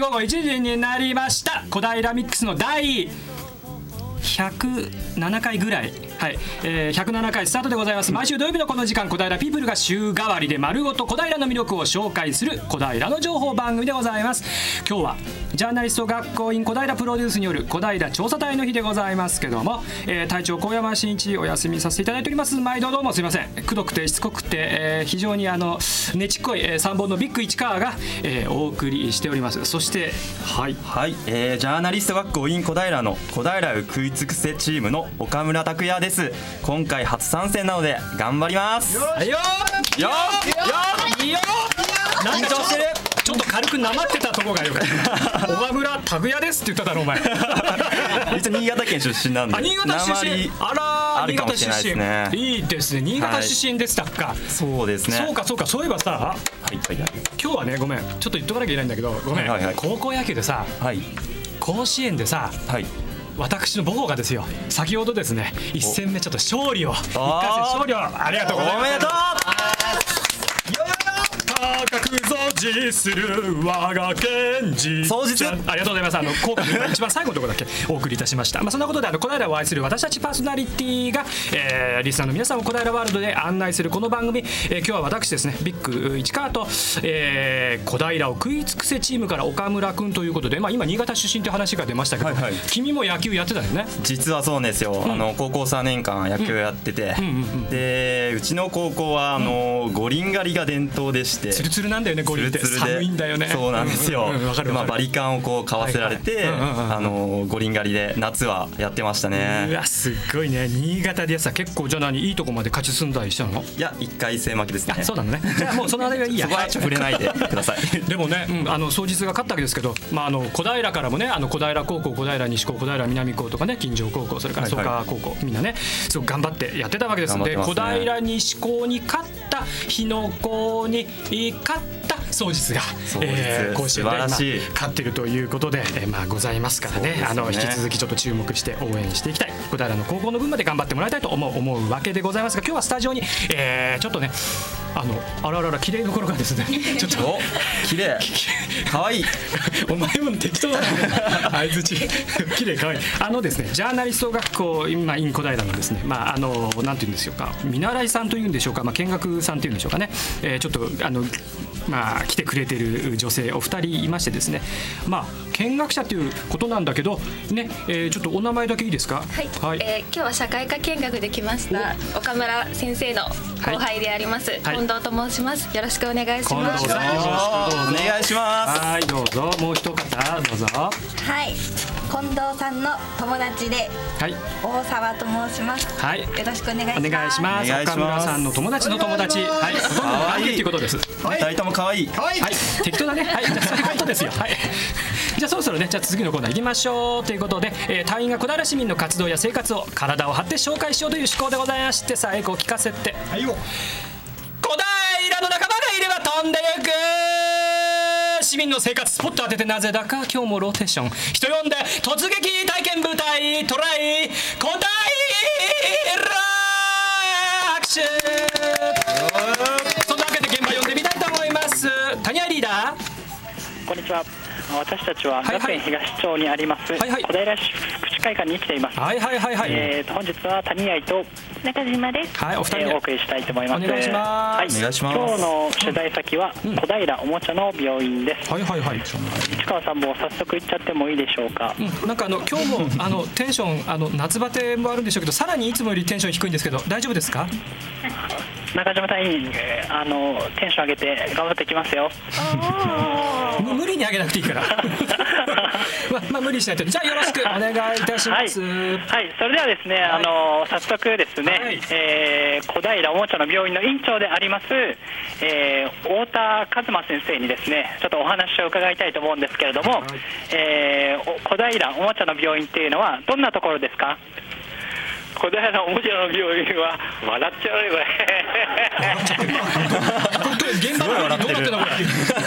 午後1時になりました。小平ミックスの第107回ぐらい、はい。えー、107回スタートでございます。毎週土曜日のこの時間小平ピープルが週替わりで丸ごと小平の魅力を紹介する小平の情報番組でございます。今日はジャーナリスト学校員小平プロデュースによる小平調査隊の日でございますけども、えー、隊長小山真一お休みさせていただいております。毎度どうもすいません。くどくてしつこくて、えー、非常にあのねちっこい、えー、3本のビッグ市川が、えー、お送りしております。そしてはい。はい、えー、ジャーナリスト学校員小平の小平を食い尽くせチームの岡村拓也です。今回初参戦なので頑張ります。よよよよよ緊張してるちょっと軽くなまってたとこがよかった岡村拓也ですって言っただろお前。一応新潟県出身なんで。新潟出身。あら新潟出身。ねいいですね。新潟出身でしたか、はい、そうですね。そうかそうかそういえばさ、はいはい、今日はねごめん。ちょっと言っとかなきゃいけないんだけどごめん、はいはい、高校野球でさ、はい、甲子園でさ、はい、私の母校がですよ先ほどですね1戦目ちょっと勝利を。1回戦勝利を。ありがとうございます。おめでとう。高く増持する我が県人総実ありがとうございます。あの効果の一番最後のところだけお送りいたしました。まあそんなことであの小平を愛する私たちパーソナリティが、えー、リスナーの皆さんを小平ワールドで案内するこの番組、えー、今日は私ですねビッグ市川と、えー、小平を食い尽くせチームから岡村君ということでまあ今新潟出身という話が出ましたけど、はいはい、君も野球やってたよね？実はそうですよ、うん、あの高校3年間野球やってて、うん。うんうんうん、でうちの高校はあの、うん、五輪狩りが伝統でしてツルツルなんだよね五輪って。寒いんだよね。そうなんですよ、まあ、バリカンをこう買わせられて、あの五輪狩りで夏はやってましたね。うわすごいね。新潟でさ結構じゃあ何いいとこまで勝ち進んだりしたの？いや一回戦負けですね。そうなのね。じゃあもうそのあれはいいや。そこは触れないでください。でもね、うん、あの双日が勝ったわけですけど、まあ、あの小平からもねあの小平高校小平西高小平南高とかね金城高校それから創価高校、みんなねすごく頑張ってやってたわけです。ので、ね、小平西高に勝った日野高に勝った双日が、えー、甲子園で勝っているということで、えー、まあございますからね、ね、あの引き続きちょっと注目して応援していきたい。小平の高校の分まで頑張ってもらいたいと思う思うわけでございますが今日はスタジオに、えー、ちょっとねあのあららら綺麗どころがですね ちょっと綺麗。可愛い。お前も適当だね相づち綺麗可愛い。あのですねジャーナリスト学校今イン小平のですねまああのなんていうんでしょうか。見習いさんというんでしょうか。まあ見学さんというんでしょうかね、えー、ちょっとあのまあ来てくれてる女性お二人いましてですね。まあ見学者ということなんだけどね、えー、ちょっとお名前だけいいですか？はい、はい、えー、今日は社会科見学で来ました岡村先生の後輩であります、はい、近藤と申します。よろしくお願いします。お願いします。はいどうぞ。もう一方どうぞ。はい近藤さんの友達で、はい、大沢と申します。はい、よろしくお願いします。お願いします。岡村さんの友達の友達、はい、ほとんど関係っていうことです。二人とも可愛い。はい、適当だね。はい、じゃそういうことですよ。はい。じゃあそろそろね、じゃあ次のコーナー行きましょうということで、えー、隊員が小平市民の活動や生活を体を張って紹介しようという思考でございまして、さあエコー聞かせて。はいよ。市民の生活スポット当ててなぜだか今日もローテーション。人呼んで突撃体験部隊トライ小平拍手そんなわけで現場呼んでみたいと思います。谷リーダー。こんにちは私たちは学園東町にあります、はいはい、小平市福祉会館に来ています。はいはいはいはい。えー、と本日は谷合と中島です。はい、お二人、えー、お送りしたいと思います。お願いします。はい、お願いします。今日の取材先は小平おもちゃの病院です。はいはいはい。市川さんも早速行っちゃってもいいでしょうか？うん、なんかあの今日も あのテンションあの夏バテもあるんでしょうけど、さらにいつもよりテンション低いんですけど、大丈夫ですか？中島隊員、あのテンション上げて頑張ってきますよ。無理に上げなくていいから。まあ、まあ、無理しないと。じゃあよろしくお願いいたします。はい、はい、それではですね、はい、あの早速ですね、はい、えー、小平おもちゃの病院の院長であります、えー、太田和馬先生にですね、ちょっとお話を伺いたいと思うんですけれども、はい、えー、小平おもちゃの病院っていうのはどんなところですか？小平のおもちゃの病院は笑っちゃうよ 現場はどうなってんの？これ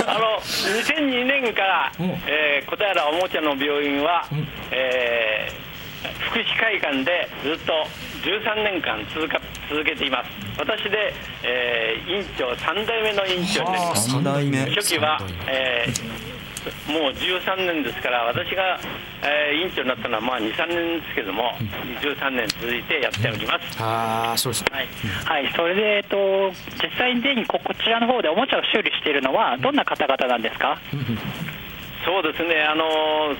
あの2002年から、えー、小平おもちゃの病院は、うん、えー、福祉会館でずっと13年間続か続けています。私で、えー、院長3代目の院長です。3代目。初期は、えーもう13年ですから私が、えー、委員長になったのはまあ23年ですけども、うん、13年続いてやっております、うん、ああそうですはい、はい、それで、えっと、実際にこちらの方でおもちゃを修理しているのはどんな方々なんですか、うん、そうですね。あの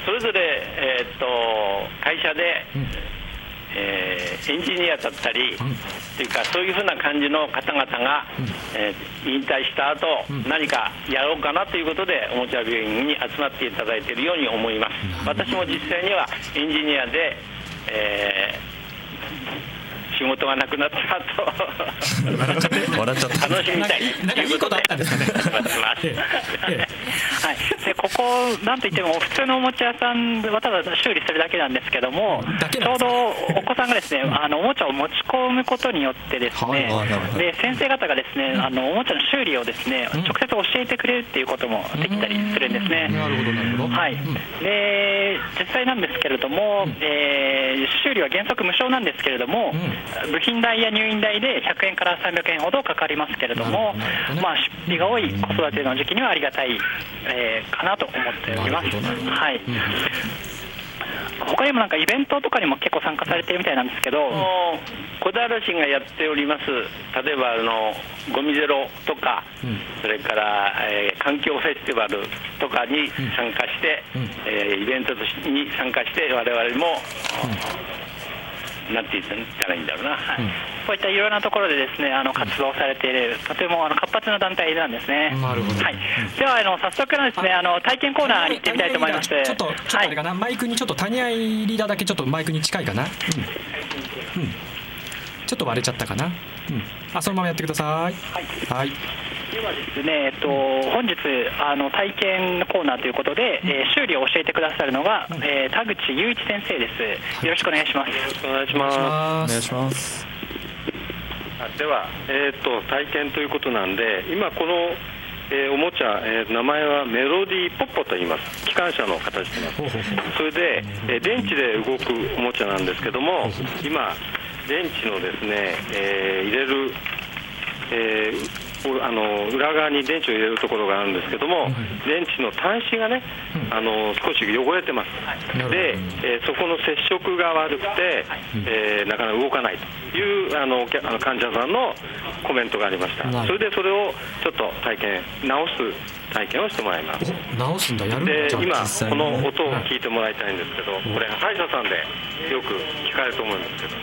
それぞれ、えー、っと会社で、えー、エンジニアだったり、うん、っていうかそういうふうな感じの方々が、うん、えー、引退した後、うん、何かやろうかなということでおもちゃ病院に集まっていただいているように思います。私も実際にはエンジニアで、えー仕事がなくなったと。笑っちゃって笑っちゃった。楽しみたい。なんかいいことあったんですかね。はい、でここなんといっても普通のおもちゃ屋さんはただ修理するだけなんですけどもちょうどお子さんがですね あのおもちゃを持ち込むことによってですね、で先生方がですねあのおもちゃの修理をですね、直接教えてくれるっていうこともできたりするんですね。なるほどなるほど。はい。で実際なんですけれども、えー、修理は原則無償なんですけれども、部品代や入院代で100円から300円ほどかかりますけれども、ね、まあ、出費が多い子育ての時期にはありがたい、えー、かなと思っております。はい、うん他にもなんかイベントとかにも結構参加されてるみたいなんですけど、小平市がやっております、例えばあのゴミゼロとか、うん、それから、えー、環境フェスティバルとかに参加して、うん、えー、イベントに参加して、我々も、うんなんて言ったらいいんだろうな、はい、こういったいろいろなところでですねあの活動されている、とてもあの活発な団体なんですね。なるほど。はい。ではあの早速ですねあの体験コーナーに行ってみたいと思います。ちょっとちょっとあれかな、はい、マイクにちょっと谷合リーダーだけちょっとマイクに近いかな。うん。うん。ちょっと割れちゃったかな。うん。あそのままやってください。はい。はい。ではですね、えっと、本日あの体験コーナーということで、うん、えー、修理を教えてくださるのが、うん、えー、田口雄一先生です。よろしくお願いします。よろしくお願いします。お願いします。では、えー、っと体験ということなんで、今このえー、おもちゃ、えー、名前はメロディーポッポと言います機関車の形してますそれで、えー、電池で動くおもちゃなんですけども今電池のですね、えー、入れる、えー、あの裏側に電池を入れるところがあるんですけども、電池の端子がね、あの少し汚れてます、で、えー、そこの接触が悪くて、えー、なかなか動かないというあのあの患者さんのコメントがありました、それでそれをちょっと体験、直す体験をしてもらいます。直すんだ、やるで今、この音を聞いてもらいたいんですけど、これ、歯医者さんでよく聞かれると思うんですけど。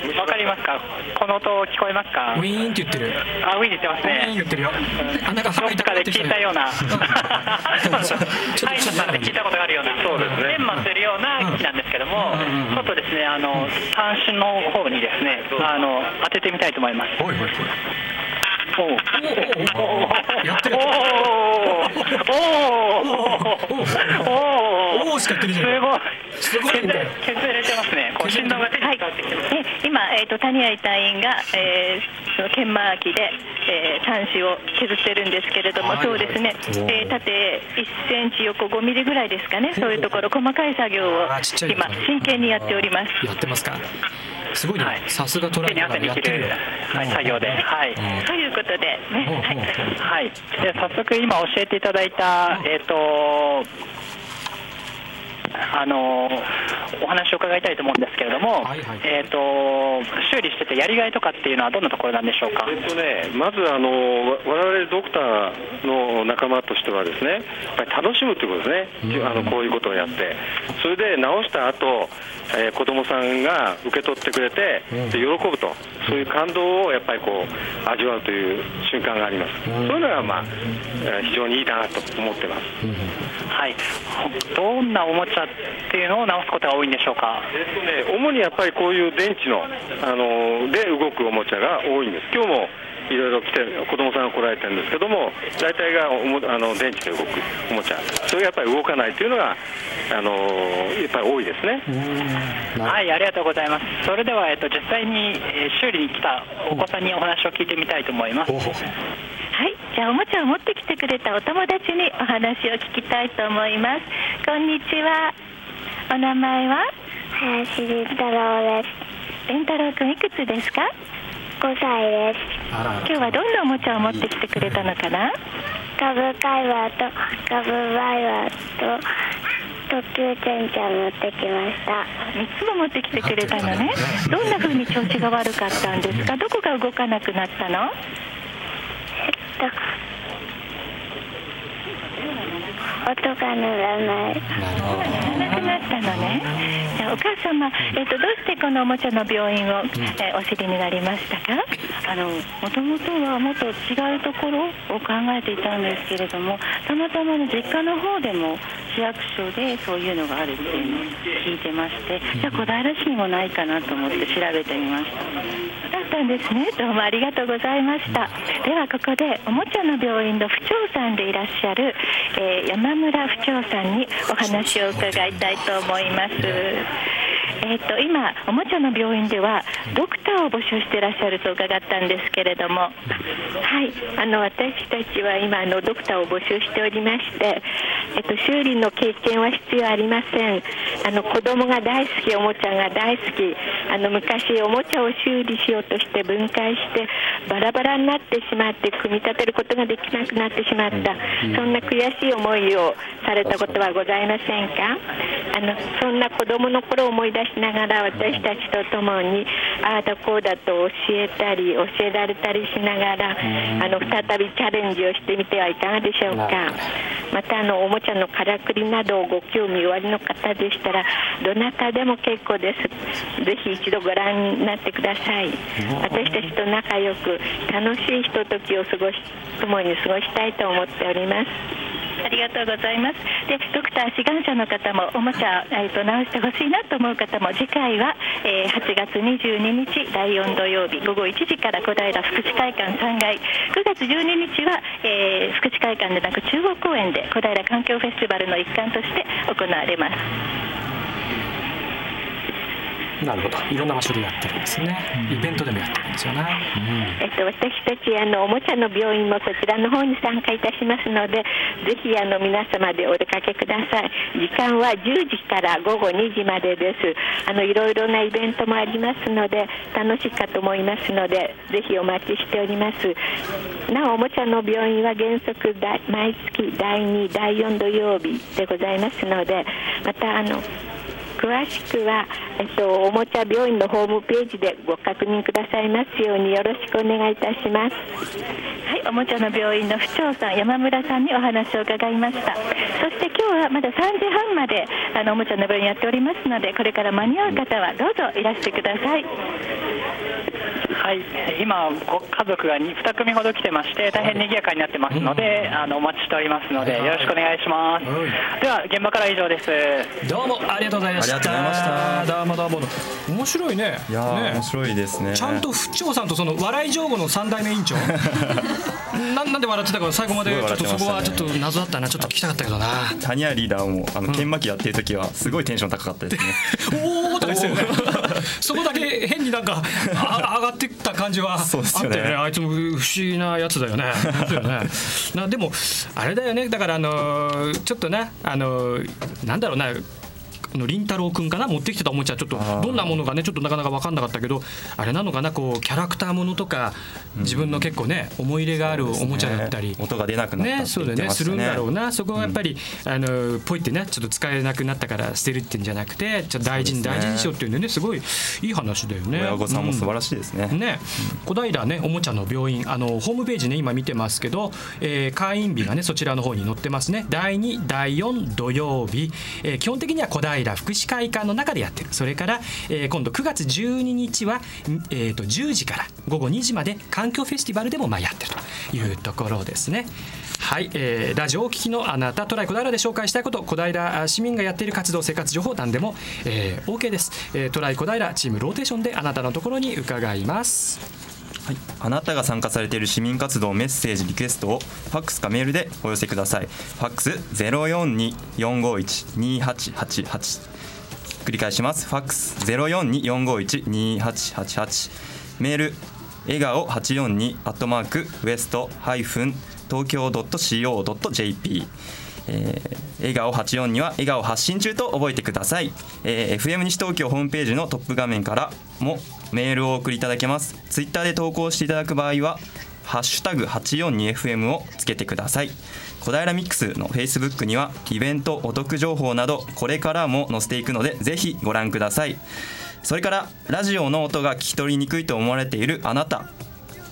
わかりますか？この音聞こえますか？ウィーンって言ってる。あウィーンって言ってますね。ウィーン言ってるよ。あなんかどっかで聞いたような。歯医者さんで聞いたことがあるような。そうですね。研磨するような木なんですけども、ちょっとですねあの端子の方にですねあの当ててみたいと思います。おいおいおおやってるおおおおしかってるじゃんすごい。削れてますね。こう振動が手にってきてます。今えっ、と谷合隊員が、えー、その研磨機で、えー、端子を削ってるんですけれども、そうですね。えー、縦1センチ横5ミリぐらいですかね。そういうところ細かい作業を今真剣にやっております。やってますか？すごいね、さすがトライアルやってるはい、作業で、はい、ということで。ね、はい、で早速今教えていただいた、えっ、とあのお話を伺いたいと思うんですけれども、はいはい、えーと、修理しててやりがいとかっていうのはどんなところなんでしょうか、えーとね、まずあの我々ドクターの仲間としてはですねやっぱり楽しむということですね、あのこういうことをやって。それで直した後えー、子供さんが受け取ってくれて、で喜ぶと、そういう感動をやっぱりこう味わうという瞬間があります、そういうのが、まあ、非常にいいなと思ってます、はい、どんなおもちゃっていうのを直すことが多いんでしょうか、えっとね、主にやっぱりこういう電池のあので動くおもちゃが多いんです。今日もいろいろ来て子供さんが来られてるんですけども大体がおもあの電池で動くおもちゃ。それがやっぱり動かないというのがあのやっぱり多いですね。はいありがとうございます。それでは、えっと、実際に、えー、修理に来たお子さんにお話を聞いてみたいと思いますはい。じゃあおもちゃを持ってきてくれたお友達にお話を聞きたいと思います。こんにちは。お名前は？林凛太郎です。凛太郎君いくつですか？5歳です。今日はどんなおもちゃを持ってきてくれたのかな？株会話と株バイワと特急ちゃんちゃん持ってきました。3つも持ってきてくれたのね。どんな風に調子が悪かったんですか？どこが動かなくなったの？えっと音が鳴らない。なくなったのね。じゃあお母様、えっ、とどうしてこのおもちゃの病院を、えー、お知りになりましたか？あのもともとはもっと違うところを考えていたんですけれども、たまたまの実家の方でも市役所でそういうのがあるっていうのを聞いてまして、じゃあ小平市にもないかなと思って調べてみました。だったんですね。どうもありがとうございました。ではここでおもちゃの病院の府長さんでいらっしゃる、えー、山村府長さんにお話を伺いたいと思います。えーと、今、おもちゃの病院ではドクターを募集していらっしゃると伺ったんですけれども、はい、あの私たちは今あの、ドクターを募集しておりまして、えっと、修理の経験は必要ありません、あの子供が大好き、おもちゃが大好き、あの昔、おもちゃを修理しようとして分解して、バラバラになってしまって、組み立てることができなくなってしまった、そんな悔しい思いをされたことはございませんか？あのそんな子供の頃を思い出しながら私たちと共にああだこうだと教えたり教えられたりしながらあの再びチャレンジをしてみてはいかがでしょうか？またあのおもちゃのからくりなどをご興味おありの方でしたらどなたでも結構です。ぜひ一度ご覧になってください。私たちと仲良く楽しいひとときを過ごし共に過ごしたいと思っておりますありがとうございます。で、ドクター志願者の方もおもちゃ、えーと、直してほしいなと思う方も次回は、えー、8月22日第4土曜日午後1時から小平福祉会館3階、9月12日は、えー、福祉会館でなく中央公園で小平環境フェスティバルの一環として行われます。なるほど。いろんな場所でやってるんですね、うん、イベントでもやってるんですよね、うん、えっと、私たちあのおもちゃの病院もそちらの方に参加いたしますのでぜひあの皆様でお出かけください。時間は10時から午後2時までです。あのいろいろなイベントもありますので楽しいかと思いますのでぜひお待ちしております。なおおもちゃの病院は原則毎月第2第4土曜日でございますのでまたあの詳しくは、えっと、おもちゃ病院のホームページでご確認くださいますようによろしくお願いいたします。はいおもちゃの病院の府長さん山村さんにお話を伺いました。そして今日はまだ3時半まであのおもちゃの病院やっておりますのでこれから間に合う方はどうぞいらしてください。はい、今、ご家族が 2, 2組ほど来てまして、大変賑やかになってますので、あのお待ちしておりますので、よろしくお願いします。では、現場から以上です。どうもありがとうございました。どうもどうも。面白いね。いや、ね、面白いですね。ちゃんと府長さんとその笑い上手の三代目委員長。ななんで笑ってたか最後までちょっとそこはちょっと謎だったなちょっと聞きたかったけどな谷リーダーもあの剣巻きやってる時はすごいテンション高かったですね おおとか言ってね そこだけ変になんかあ上がってった感じはあったよね。あいつも不思議なやつだよね。ね。なでもあれだよね。だからあのちょっとねあのなんだろうなの凛太郎くんかな持ってきてたおもちゃちょっとどんなものかねちょっとなかなか分かんなかったけどあれなのかなこうキャラクターものとか自分の結構ね思い入れがあるおもちゃだったり、音が出なくなったね。そうだねするんだろうな。そこはやっぱり、あのポイってねちょっと使えなくなったから捨てるってんじゃなくてちょっと大事に大事にしようっていうんでねすごいいい話だよね。親御さんも素晴らしいですね、ね。小平ねおもちゃの病院あのホームページね今見てますけど、えー、会員日がねそちらの方に載ってますね。第2第4土曜日、えー、基本的には小平福祉会館の中でやってる。それから、えー、今度9月12日は、えー、と10時から午後2時まで環境フェスティバルでもまあやってると。いうところですね。はい、えー、ラジオをお聞きのあなたトライ小平で紹介したいこと。小平市民がやっている活動生活情報なんでも、えー、OK です、えー、トライ小平チームローテーションであなたのところに伺います。はい、あなたが参加されている市民活動メッセージリクエストをファックスかメールでお寄せください。ファックス0424512888繰り返します。ファックス0424512888メール笑顔842アットマークウエストハイフン東京 .co.jp えー、笑顔842は笑顔発信中と覚えてください、えー、FM 西東京ホームページのトップ画面からもメールをお送りいただけます。ツイッターで投稿していただく場合は「ハッシュタグ 842FM をつけてください。小平ミックスの Facebook にはイベントお得情報などこれからも載せていくのでぜひご覧ください。それからラジオの音が聞き取りにくいと思われているあなた。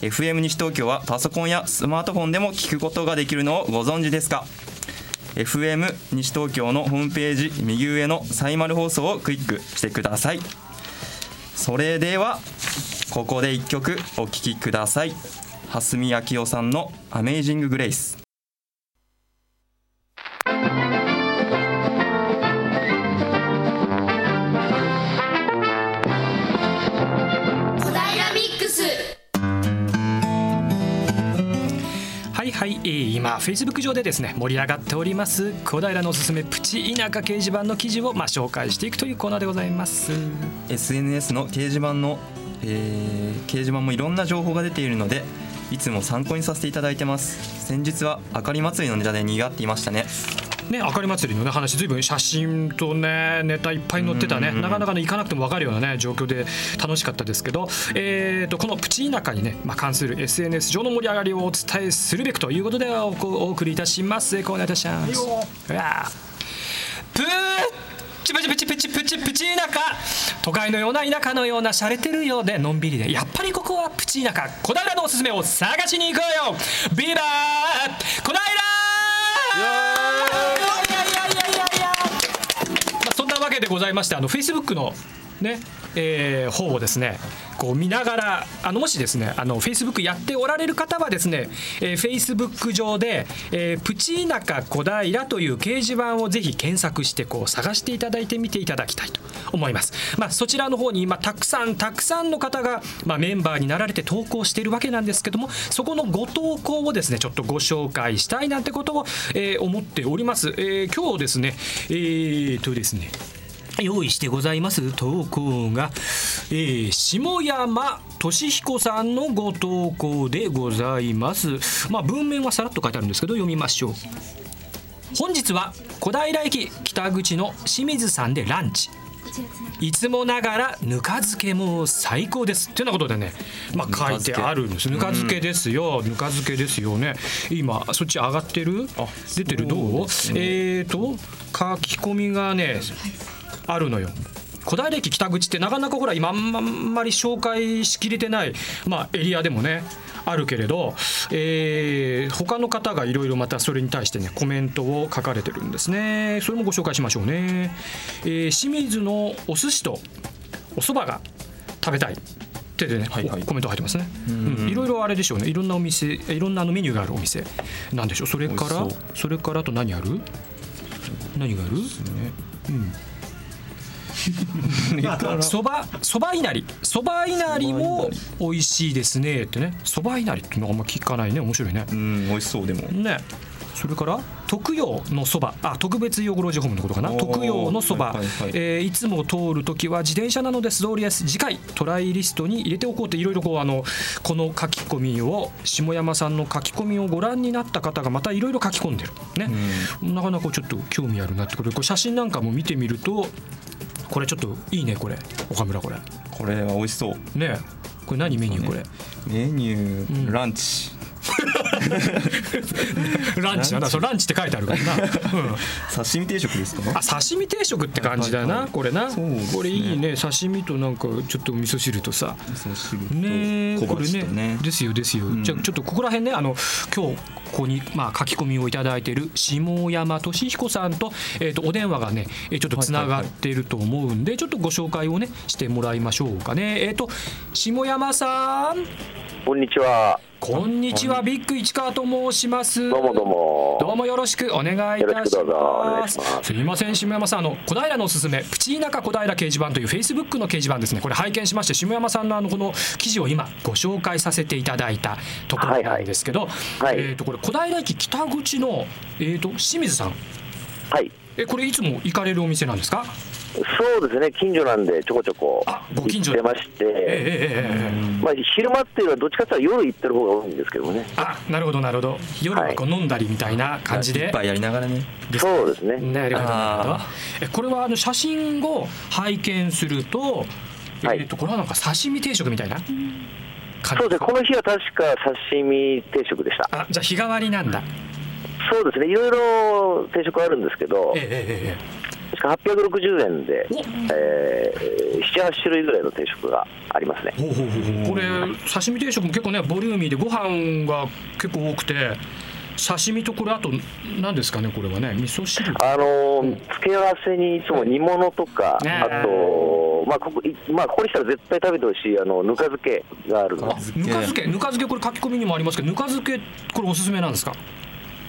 FM 西東京はパソコンやスマートフォンでも聞くことができるのをご存知ですか？FM 西東京のホームページ右上のサイマル放送をクリックしてください。それではここで1曲お聴きください。蓮見明夫さんの「アメイジング・グレイス」はい、えー、今フェイスブック上でですね盛り上がっております小平のおすすめプチ田舎掲示板の記事をまあ紹介していくというコーナーでございます。SNS の掲示板の、えー、掲示板もいろんな情報が出ているのでいつも参考にさせていただいてます。先日はあかり祭りのネタで賑わっていましたね。ね、あかり祭りの、ね、話ずいぶん写真とねネタいっぱい載ってたね、なかなかね行かなくても分かるようなね状況で楽しかったですけど、えーと、このプチ田舎にね、まあ、関する SNS 上の盛り上がりをお伝えするべくということでお送りいたします。コーナーいたします。プーチプチプチプチプチプチ田舎。都会のような田舎のような洒落てるようでのんびりで。やっぱりここはプチ田舎。小平のおすすめを探しに行こうよ。ビバー小平けでございましてあのフェイスブックのねえー、方をですねこう見ながらあのもしですねあのフェイスブックやっておられる方はですね、えー、フェイスブック上で、えー、プチ田舎小平という掲示板をぜひ検索してこう探していただいてみていただきたいと思います。まあ、そちらの方に今たくさんたくさんの方が、まあ、メンバーになられて投稿しているわけなんですけどもそこのご投稿をですねちょっとご紹介したいなんてことを、えー、思っております。えー、今日ですねえー、とですね用意してございます投稿が、えー、下山俊彦さんのご投稿でございます。まあ文面はさらっと書いてあるんですけど読みましょう。本日は小平駅北口の清水さんでランチ。いつもながらぬか漬けも最高です。ってなことでね、まあ、書いてあるんですぬか漬け。ですよ、ぬか漬けですよね。今そっち上がってる？出てる？どう、ね、えっ、ー、と書き込みがねあるのよ。小平駅北口ってなかなかほら今あんまり紹介しきれてない、まあ、エリアでもねあるけれど、えー、他の方がいろいろまたそれに対してねコメントを書かれてるんですね。それもご紹介しましょうね、えー、清水のお寿司とお蕎麦が食べたい。手でね、はいはい、コメント入ってますね、うん、いろいろあれでしょうね。いろんなお店いろんなあのメニューがあるお店。なんでしょう？それからそれからあと何ある？何がある、ね、うん そばそばいなり。そばいなりも美味しいですね。ってね。そばいなりってのあんま聞かないね。面白いね。うん美味しそうでも。ね。それから特用のそば。あ特別養護老人ホームのことかな。特用のそば、はいはいはい。えー、いつも通る時は自転車なので素通りです。次回トライリストに入れておこうっていろいろこうあのこの書き込みを下山さんの書き込みをご覧になった方がまたいろいろ書き込んでる。ね、うん、なかなかちょっと興味あるなって。ことでこれ写真なんかも見てみるとこれちょっといいねこれ。岡村これ。これは美味しそう。ねこれ何メニューこれ、メニュー、うん、ランチ。ランチだ。なそうランチって書いてあるからな、うん、刺身定食ですか？あ刺身定食って感じだな、はいはい、これな、ね、これいいね。刺身となんかちょっと味噌汁とさ。味噌汁とねこれね。ですよですよ、うん、じゃあちょっとここら辺ねあの今日ここにまあ書き込みをいただいている下山俊彦さんと,、えー、とお電話がねちょっとつながっていると思うんで、ちょっとご紹介をねしてもらいましょうかね。えっ、ー、と下山さん。こんにちは。こんにちは、ビッグ市川と申します。どうもどうも。どうもよろしくお願いいたします。す。みません、下山さん、あの小平のおすすめ、プチ田舎小平掲示板というフェイスブックの掲示板ですね。これ拝見しまして、下山さんのあのこの記事を今ご紹介させていただいたところなんですけど、はいはい、えっ、とこれ小平駅北口のえっ、ー、と清水さん。はい。えこれいつも行かれるお店なんですか？そうですね、近所なんで、ちょこちょこ行ってまして、えー、まあ、昼間っていうのは、どっちかというと夜行ってる方が多いんですけどね。あなるほど、なるほど、夜はこう飲んだりみたいな感じで、一杯やりながらね、そうですね。なるほど、なるほど。えこれはあの写真を拝見すると、えー、とこれはなんか刺身定食みたいな？そうですこの日は確か刺身定食でした。あじゃあ日替わりなんだ。そうですね。いろいろ定食あるんですけど、ええええ、確か860円で、えー、78種類ぐらいの定食がありますね。これ刺身定食も結構ねボリューミーでご飯が結構多くて刺身とこれあと何ですかねこれはね？味噌汁？あの付け合わせにいつも煮物とか、ね、あとまあここまあここにしたら絶対食べてほしいあのぬか漬けがあるぬか漬け？ぬか漬けこれ書き込みにもありますけどぬか漬けこれおすすめなんですか？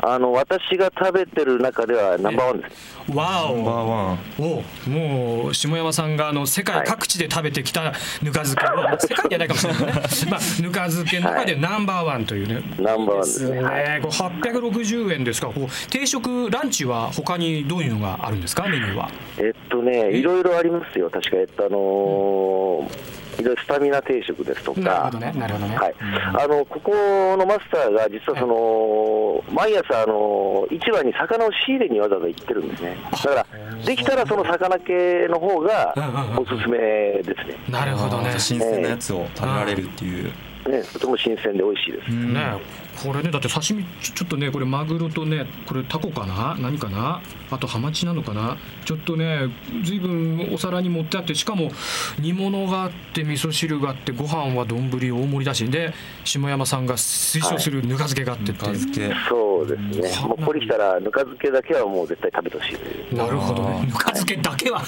あの私が食べてる中ではナンバーワンです。わお。おもう下山さんがあの世界各地で食べてきたぬか漬けを、はい、世界じゃないかもしれないね。まあぬか漬けの中でナンバーワンというね。はい、ナンバーワンですね。こ八百六十円ですか？こう定食ランチは他にどういうのがあるんですか？メニューは。えっとねいろいろありますよ確かえっとあのースタミナ定食ですとか、なるほどね、なるほどね、はい、あのここのマスターが実はその、毎朝あの、市場に魚を仕入れにわざわざ行ってるんですね、だからできたらその魚系の方がおすすめですね。なるほどね、新鮮なやつを食べられるっていう。ね、とても新鮮で美味しいです。ね、これねだって刺身ちょっとねこれマグロとねこれタコかな？何かな？あとハマチなのかな？ちょっとね随分お皿に盛ってあってしかも煮物があって味噌汁があってご飯は丼大盛りだしで下山さんが推奨するぬか漬けがあってって、はい、そうですね。もうここに来たらぬか漬けだけはもう絶対食べてほしいなるほどね。ぬか漬けだけは。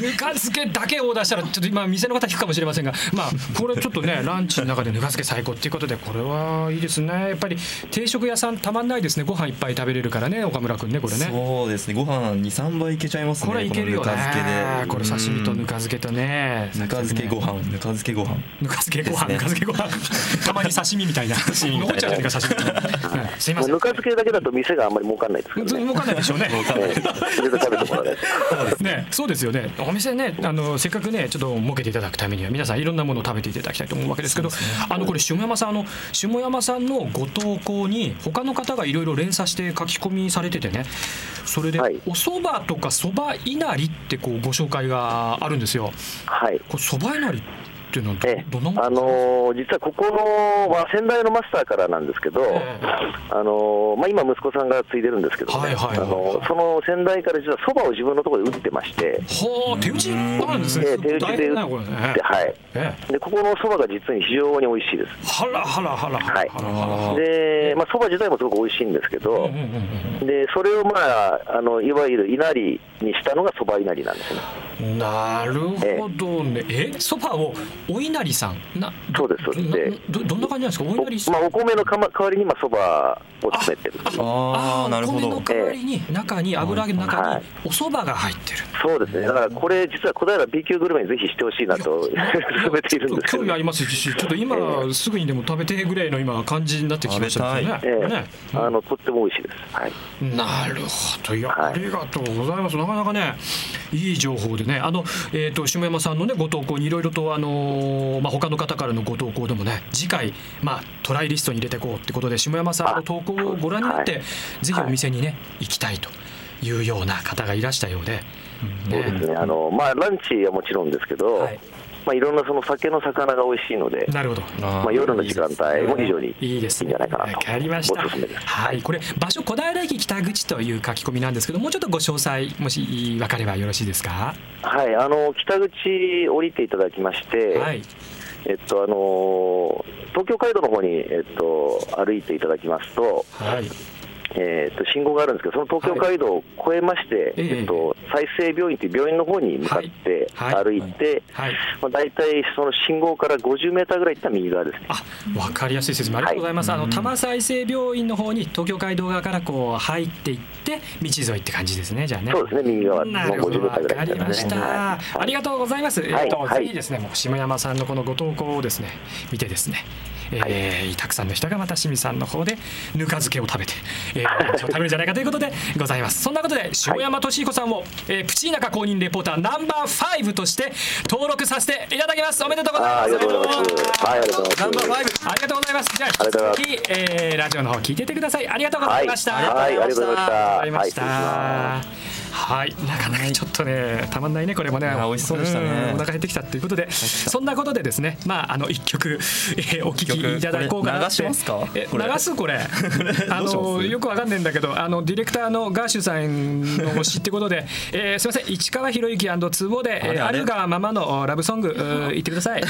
ぬか漬けだけを出したらちょっと今店の方聞くかもしれませんがまあこれちょっとねランチの中でぬか漬け最高っていうことでこれはいいですね。やっぱり定食屋さんたまんないですね。ご飯いっぱい食べれるからね岡村君ねこれね。そうですね。ご飯二三杯いけちゃいますねこれいけるよね。これ刺身とぬか漬けとね。ぬか漬けご飯。ぬか漬けご飯。ぬか漬けご飯。ぬか漬けご飯。たまに刺身みたいな。残っちゃうじゃないか刺身すいません。ぬか漬けだけだと店があんまり儲かんないです儲かんないでしょうね ね。そうですよね。お店ねあのせっかくねちょっと儲けていただくためには皆さんいろんなものを食べていただきたいと思うわけですけどあのこれ下山さんあの下山さんのご投稿に他の方がいろいろ連鎖して書き込みされててねそれで、お蕎麦とか蕎麦いなりってこうご紹介があるんですよ。はい、これ蕎麦いなりっていうのはどどんなあのー、実はここの、まあ、先代のマスターからなんですけど、えー、あのー、まあ、今、息子さんが継いでるんですけど、ね、はいはいはい、あのー、その先代から実はそばを自分のところで打ってまして、はあ、手打ちなんですね、えー、手打ちで打って、ね、はい、えー、でここのそばが実に非常に美味しいです。はらはらはらはい、で、まあ、そば自体もすごく美味しいんですけど、うんうんうん、でそれを、まあ、あのいわゆる稲荷にしたのがそば稲荷なんですね。なるほどね、えそばをお稲荷さん。なそうですそうです。どどんな感じなんですか？お稲荷さん、まあ、お米のか、ま、代わりにまあそばを詰めてるああなるほど。お米の代わりに中に油揚げの中にお蕎麦が入ってる、そうですね。だからこれ実は小平 B 級グルメにぜひしてほしいなと進 めているんです興味ありますしちょっと今、すぐにでも食べてぐらいの今感じになってきましたね。えー、ね、あのとっても美味しいです、はい、なるほどい。や、ありがとうございます。なかなかねいい情報でね。あの、えーと、下山さんのねご投稿にいろいろとあのー、まあ、他の方からのご投稿でもね次回、まあ、トライリストに入れていこうってことで下山さんの投稿をご覧になって、はい、ぜひお店にね行きたいというような方がいらしたようで。そうですね。あのまあ、ランチはもちろんですけど、はいまあ、いろんなその酒の魚が美味しいので、なるほど。まあ、夜の時間帯も非常にいいんじゃないかなと、わかりました。はい、これ、場所、小平駅北口という書き込みなんですけど、もうちょっとご詳細、もし分かればよろしいですか？はい。あの北口降りていただきまして、はい。えっとあの東京街道の方にえっと歩いていただきますと、はい、えー、と信号があるんですけど、その東京街道を越えまして、はい、えっと、再生病院という病院の方に向かって歩いて、まあ、大体その信号から50メーターぐらい行った右側ですね。あ分かりやすい説明。ありがとうございます。はい、あの多摩再生病院の方に東京街道側からこう入っていって道沿いって感じですね。じゃあね。そうですね右側の50メーターぐらい、ね、かりました、はい、ありがとうございます。えっと、ぜひですね。もう下山さんのこのご投稿をですね見てですね。えー、たくさんの人がまた清水さんの方でぬか漬けを食べて、えー、食べるんじゃないかということでございます。そんなことで下山俊彦さんを、えー、プチーナカ公認レポーターナンバー5として登録させていただきます。おめでとうございます。ありがとうございます。はいありがとうございます。ナンバー5ありがとうございます。じゃあ引き続き、えー、ラジオの方聞いててください。ありがとうございました、はい、はい、ありがとうございました。ありがとうございました、はいはい。なかなかちょっとねたまんないねこれもね。美味しそうでしたね。お腹減ってきたということで。そんなことでですねまああの一曲、えー、お聞きいただこうかなって。流しますか？え流すこれ。あのよくわかんないんだけどあのディレクターのガーシュさんの推しってことで、えー、すみません。市川博之ツボでああるがままのラブソング 言ってください。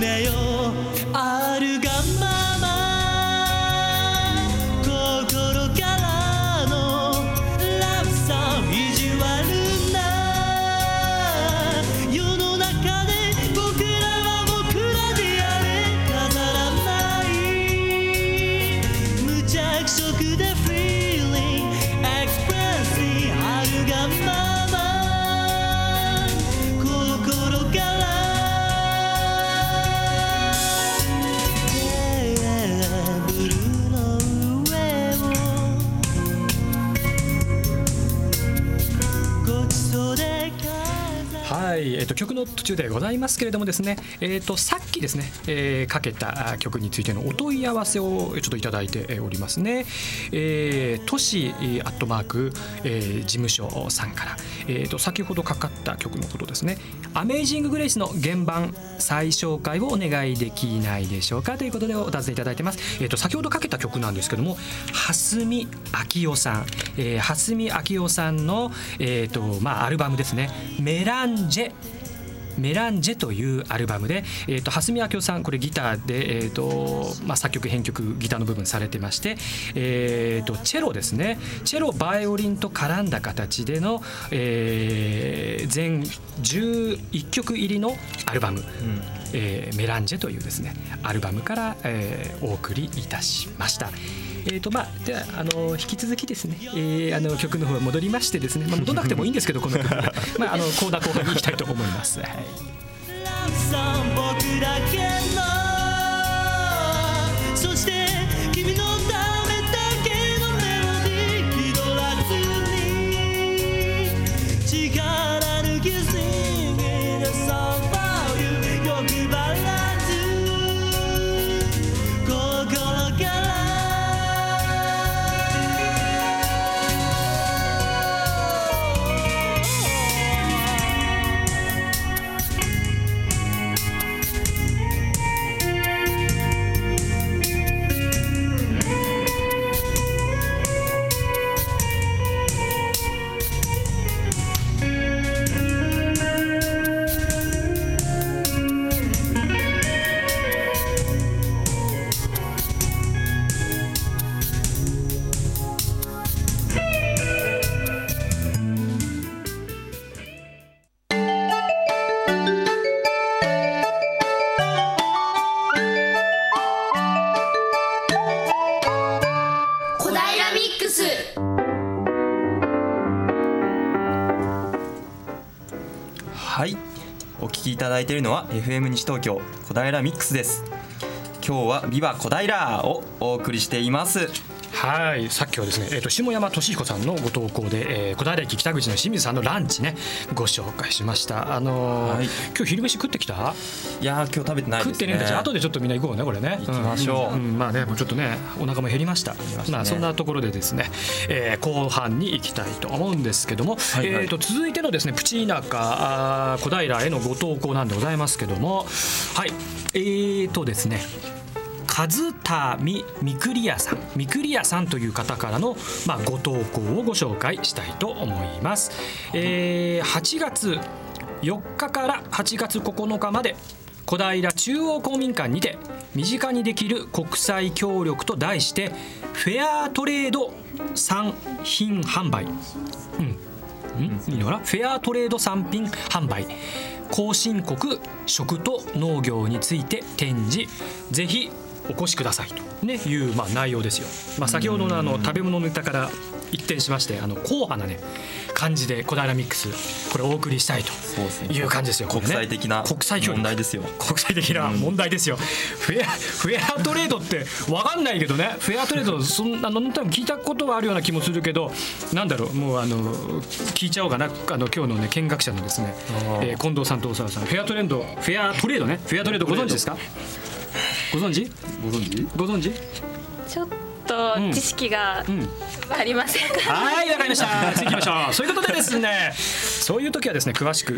途いますけれどもですね、えーと、さっきですね、えー、かけた曲についてのお問い合わせをちょっといただいておりますね。えー、都市アットマーク、えー、事務所さんから、えーと、先ほどかかった曲のことですね「アメイジング・グレイス」の原版再紹介をお願いできないでしょうか。ということでお尋ねいただいてます。えーと、先ほどかけた曲なんですけども蓮見明夫さん、えー、蓮見明夫さんの、えーとまあ、アルバムですね「メランジェ」メランジェというアルバムで、えーと、蓮見明夫さんこれギターで、えーとまあ、作曲編曲ギターの部分されてまして、えーと、チェロですね。チェロバイオリンと絡んだ形での、えー、全11曲入りのアルバム、うん。えー、メランジェというですねアルバムから、えー、お送りいたしました。えーとまあ、ではあの引き続きですね、えー、あの曲の方戻りましてですね、まあ、戻らなくてもいいんですけどこの曲 まああのコーナー後半に行きたいと思います。はいそしてだいているのは FM 西東京小平ミックスです。今日はビバ小平をお送りしています。はい。さっきはですね、えーと、下山俊彦さんのご投稿で、えー、小平駅北口の清水さんのランチねご紹介しました。あのーはい、今日昼飯食ってきた？いや今日食べてない、ね、食ってねえんだ。じゃ後でちょっとみんな行こうねこれね。行きましょう、うん。うん、まあねもうちょっとねお腹も減りました、ね、まあそんなところでですね、えー、後半に行きたいと思うんですけども、はいはい、えーと続いてのですねプチ田舎小平へのご投稿なんでございますけどもはい。えーとですね和民みくりやさん。みくりやさんという方からの、まあ、ご投稿をご紹介したいと思います。えー、8月4日から8月9日まで小平中央公民館にて身近にできる国際協力と題してフェアトレード産品販売、うん、いいのかな？フェアトレード産品販売。後進国食と農業について展示。ぜひお越しくださいと、ね、いう、まあ、内容ですよ。まあ、先ほどのあの食べ物ネタから一転しましてあの硬派なね感じで小平ミックスこれお送りしたいという感じですよ。国際的な国際問題ですよ。国際的な問題ですよ。フェアフェアトレードってわかんないけどね。フェアトレードそんなの多分聞いたことはあるような気もするけど、なんだろうもうあの聞いちゃおうかなあの今日のね見学者のですね、えー、近藤さんと大沢さんフェアトレードフェアトレードねフェアトレードご存知ですか？ご存知？ご存知？ご存知？ちょっと知識がありませんはいわかりました。次行きましょう。そういうことでですねそういう時はですね詳しく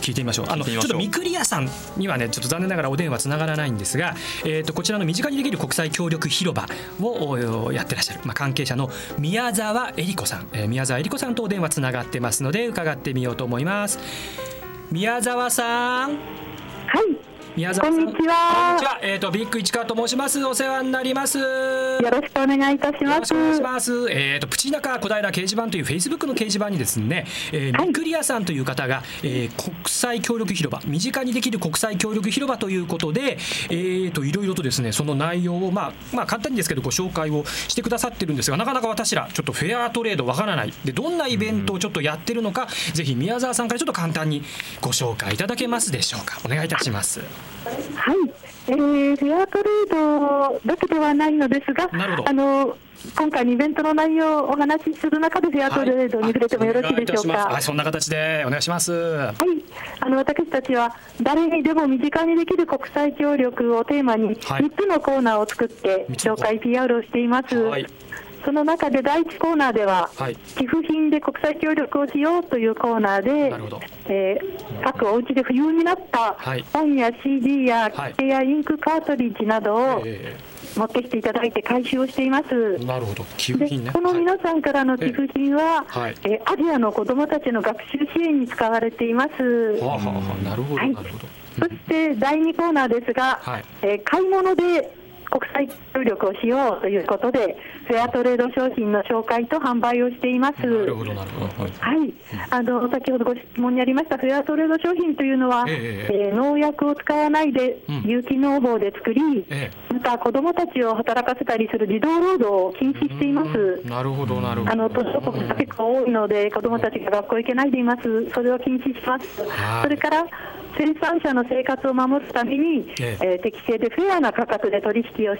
聞いてみましょう。あのちょっとミクリアさんにはねちょっと残念ながらお電話つながらないんですが、えー、とこちらの身近にできる国際協力広場をやってらっしゃる、まあ、関係者の宮沢恵里子さん、えー、宮沢恵里子さんとお電話つながってますので伺ってみようと思います。宮沢さん。はい宮沢さんこんにちは。こんにちは。えっ、ー、とビッグ市川と申します。お世話になります。よろしくお願いいたします。お願いします。えっ、ー、とプチナカ小平掲示板というフェイスブックの掲示板にですね、えー、はい、ミクリアさんという方が、えー、国際協力広場、身近にできる国際協力広場ということで、えー、といろいろとですねその内容をまあまあ簡単にですけどご紹介をしてくださってるんですが、なかなか私らちょっとフェアトレードわからないでどんなイベントをちょっとやってるのか、ぜひ宮沢さんからちょっと簡単にご紹介いただけますでしょうか。お願いいたします。はい、えー、フェアトレードだけではないのですが、あの今回のイベントの内容をお話しする中でフェアトレードに触れてもよろしいでしょうか？はい、そんな形でお願いします。はい、あの私たちは誰にでも身近にできる国際協力をテーマに3つのコーナーを作って紹介 PR をしています。はいその中で第1コーナーでは、はい、寄付品で国際協力をしようというコーナーで、えー、各お家で不要になった本や CD や切手やインクカートリッジなどを、持ってきていただいて回収をしています。なるほど。寄付品ね。この皆さんからの寄付品は、はい、えアジアの子どもたちの学習支援に使われています。はあ、はあ、なるほど、はい。そして第2コーナーですが、はい、えー、買い物で国際協力をしようということで、フェアトレード商品の紹介と販売をしています。なるほど、なるほど。はい。あの、先ほどご質問にありました、フェアトレード商品というのは、えー、えー、農薬を使わないで、有機農法で作り、えー、また子どもたちを働かせたりする児童労働を禁止しています。なるほど、なるほど。あの、途上国が結構多いので、子どもたちが学校行けないでいます。それを禁止します。それから、生産者の生活を守るために、ええ。ー、適正でフェアな価格で取引を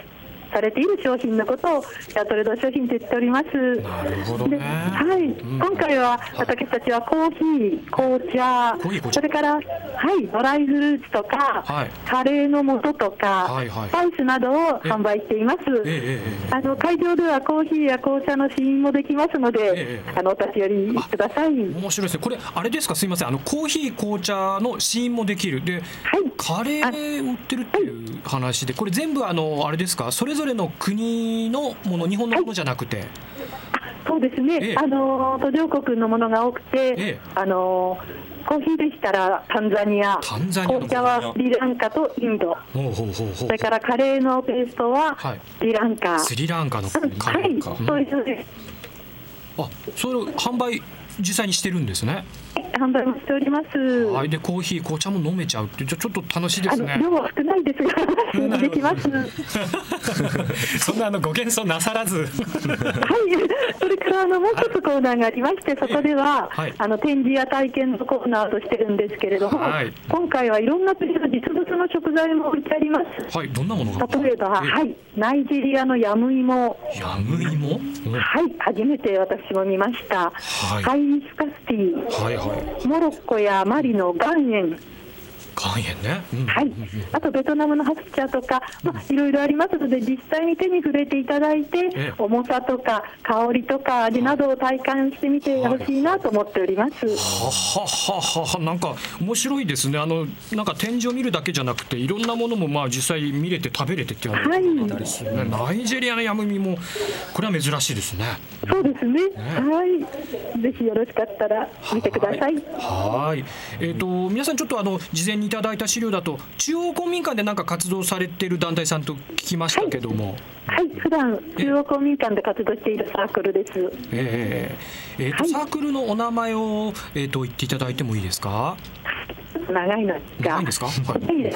されている商品のことをヤトレド商品と言っております。なるほど、ね、はい、うん、今回は私たちはコーヒー、紅茶、それからはいドライフルーツとか、はい、カレーの素とか、はいはい、スパイスなどを販売しています。あの会場ではコーヒーや紅茶の試飲もできますので、あのお立ち寄りください。面白いです。ね。これあれですか？すみません。あのコーヒー紅茶の試飲もできる。で、はい、カレー売ってるっていう話で、これ全部あのあれですか？それぞれぞれの国のもの日本のものじゃなくて、はい、そうですね、ええ、あの途上国のものが多くて、え、あのコーヒーでしたらタンザニア、紅茶はスリランカとインド、それからカレーのペーストはスリランカ、スリランカのカレーか、はい、そうです、あそれを販売実際にしてるんですね。販売もしております。はい、でコーヒー、紅茶も飲めちゃうってちょちょっと楽しいですね。量は少ないですが できます。そんなあのご謙遜なさらず。はい、それからあのもう一つコーナーがありまして、そこでは、はい、あの展示や体験のコーナーとしてるんですけれども、はい、今回はいろんな国の実物の食材も置いてあります。はい、どんなものが？例えば、はい、ナイジェリアのヤムイモ。ヤムイモ？はい、初めて私も見ました。はい、ハイビスカスティー。はいモロッコやマリの岩塩。岩塩ね、うん、はい、あとベトナムのハスチャーとか、まあ、いろいろありますので実際に手に触れていただいて重さとか香りとか味などを体感してみてほしいなと思っております。ははははなんか面白いですね。あのなんか展示を見るだけじゃなくていろんなものもまあ実際見れて食べれてっていうのが、はい、ナイジェリアのヤムミもこれは珍しいですね。そうですね。ねはい。ぜひよろしかったら見てください。はい。えっ、ー、と皆さんちょっとあの事前にただいた資料だと中央公民館で何か活動されている団体さんと聞きましたけども、はい、はい、普段中央公民館で活動しているサークルです。えー、えー、と、はい、サークルのお名前をえっ、ー、と言っていただいてもいいですか？長いの長いですか？はい。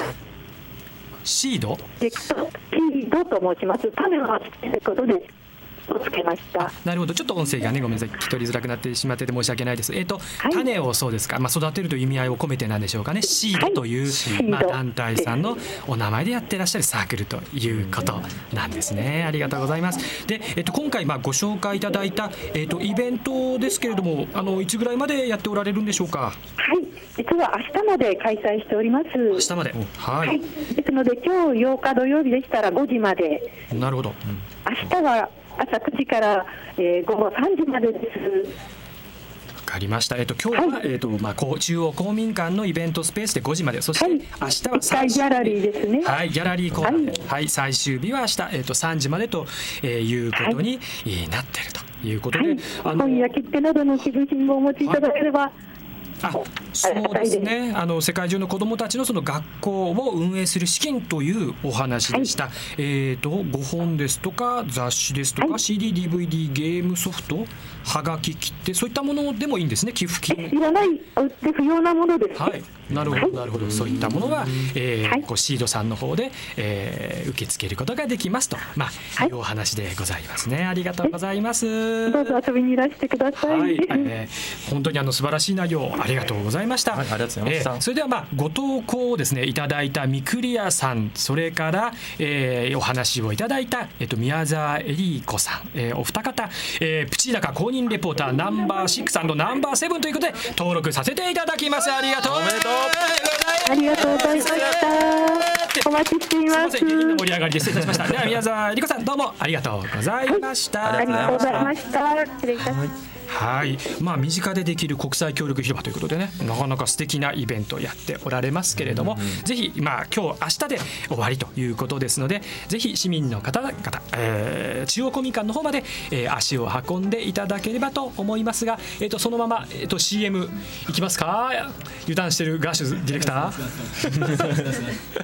シード？シードと申します。種をつけることです。をつけました。なるほど。ちょっと音声がねごめんなさい。聞き取りづらくなってしまってて申し訳ないです。えっ、ー、と、はい、種をそうですか？まあ育てるという意味合いを込めてなんでしょうかね。シードという、はい、まあ団体さんのお名前でやってらっしゃるサークルということなんですね。ありがとうございます。でえっ、ー、と今回まあご紹介いただいたえっ、ー、とイベントですけれどもあのいつぐらいまでやっておられるんでしょうか？はい。実は明日まで開催しております。明日まで。はい、はい、ですので今日8日土曜日でしたら5時まで。なるほど、明日は朝9時から、えー、午後3時までです。わかりました。えっ、と今日は、はい、えっ、とまあ中央公民館のイベントスペースで5時まで、そして、はい、明日は最ギャラリーですね。はい、ギャラリーコーナーで、はい、はい、最終日は明日えっ、と3時までと、えー、いうことに、なっているということで、あの本や切手などの寄付金をお持ちいただければ。あそうですね。あの世界中の子どもたちのその学校を運営する資金というお話でした、はい、えーと、ご本ですとか雑誌ですとか、はい、CDDVD ゲームソフトはがき切手そういったものでもいいんですね。寄付金。いらない不要なものです、はい。なるほど、なるほど、そういったものは、えー、こうシードさんの方で、えー、受け付けることができますと、まあ、い。うお話でございますね。ありがとうございます。どうぞ遊びにいらしてください。はい、えー、本当にあの素晴らしい内容ありがとうございました。はい、ありがとうございました。えー、それではまあご投稿をですねいただいたミクリアさん、それから、えー、お話をいただいたえっと宮沢エリー子さん、えー、お二方、えー、プチダカ公認レポーターナンバーシックスナンバーセブンということで登録させていただきます。ありがとう。おめでとう。ありがとうございました。お待ちしています。す盛り上がりで失礼いたしました。では宮沢理子さんどうもありがとうございました。はい、ありがとうございました。失礼いたします。はい、まあ身近でできる国際協力広場ということでね、なかなか素敵なイベントやっておられますけれども、うんうん、ぜひまあ今日明日で終わりということですので、ぜひ市民の方々、えー、中央公民館の方まで、えー、足を運んでいただければと思いますが、えっ、ー、とそのままえっ、ー、と CM いきますか？油断してるガッシュディレクター。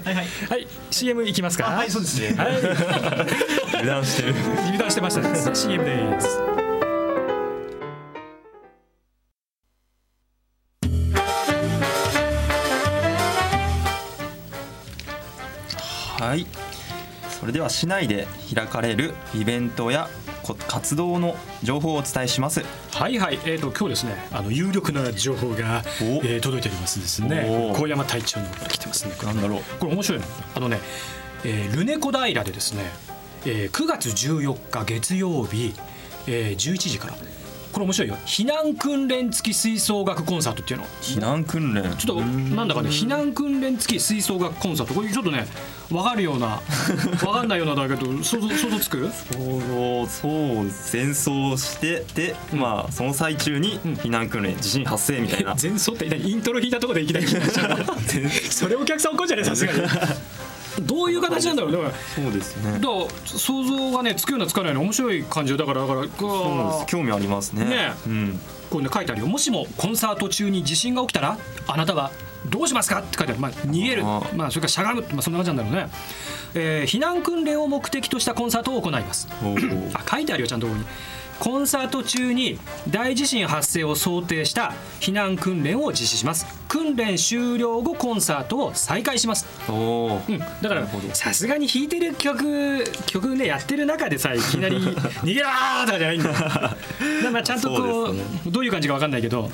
はいはいはい CM いきますか？はいそうですね。はい、油断してる。油断してましたね。CM です。はい。それでは市内で開かれるイベントや活動の情報をお伝えします。はいはい。えーと、今日ですねあの有力な情報が、えー、届いておりますですね。高山隊長の来てますね。なんだろう。これ面白いの。あのね、えー、ルネコ平でですね、えー、9月14日月曜日、えー、11時からこれ面白いよ。避難訓練付き吹奏楽コンサートっていうの。避難訓練。ちょっとなんだかね避難訓練付き吹奏楽コンサート。これちょっとね分かるような 分かんないようなだけど想像想像つく？想像そう戦争してて、うん、まあその最中に避難訓練、地震発生みたいな。前奏ってイントロ弾いたところでいきなり それお客さん怒っちゃねさすがにどういう形なんだろうだからそうですね。だから想像がねつくようなつかないの面白い感じだからだから興味ありますね。ね、うん、こうね書いてあるよもしもコンサート中に地震が起きたらあなたはどうしますかって書いてある、まあ、逃げる。まあ、それからしゃがむ、まあ、そんな感じなんだろうね、えー、避難訓練を目的としたコンサートを行います。あ書いてあるよちゃんとここにコンサート中に大地震発生を想定した避難訓練を実施します。訓練終了後コンサートを再開します。お、うん、だからさすがに弾いてる曲曲ねやってる中でさいきなり「逃げろ!」とかじゃないんだだ まあちゃんとこう、ね、どういう感じか分かんないけど、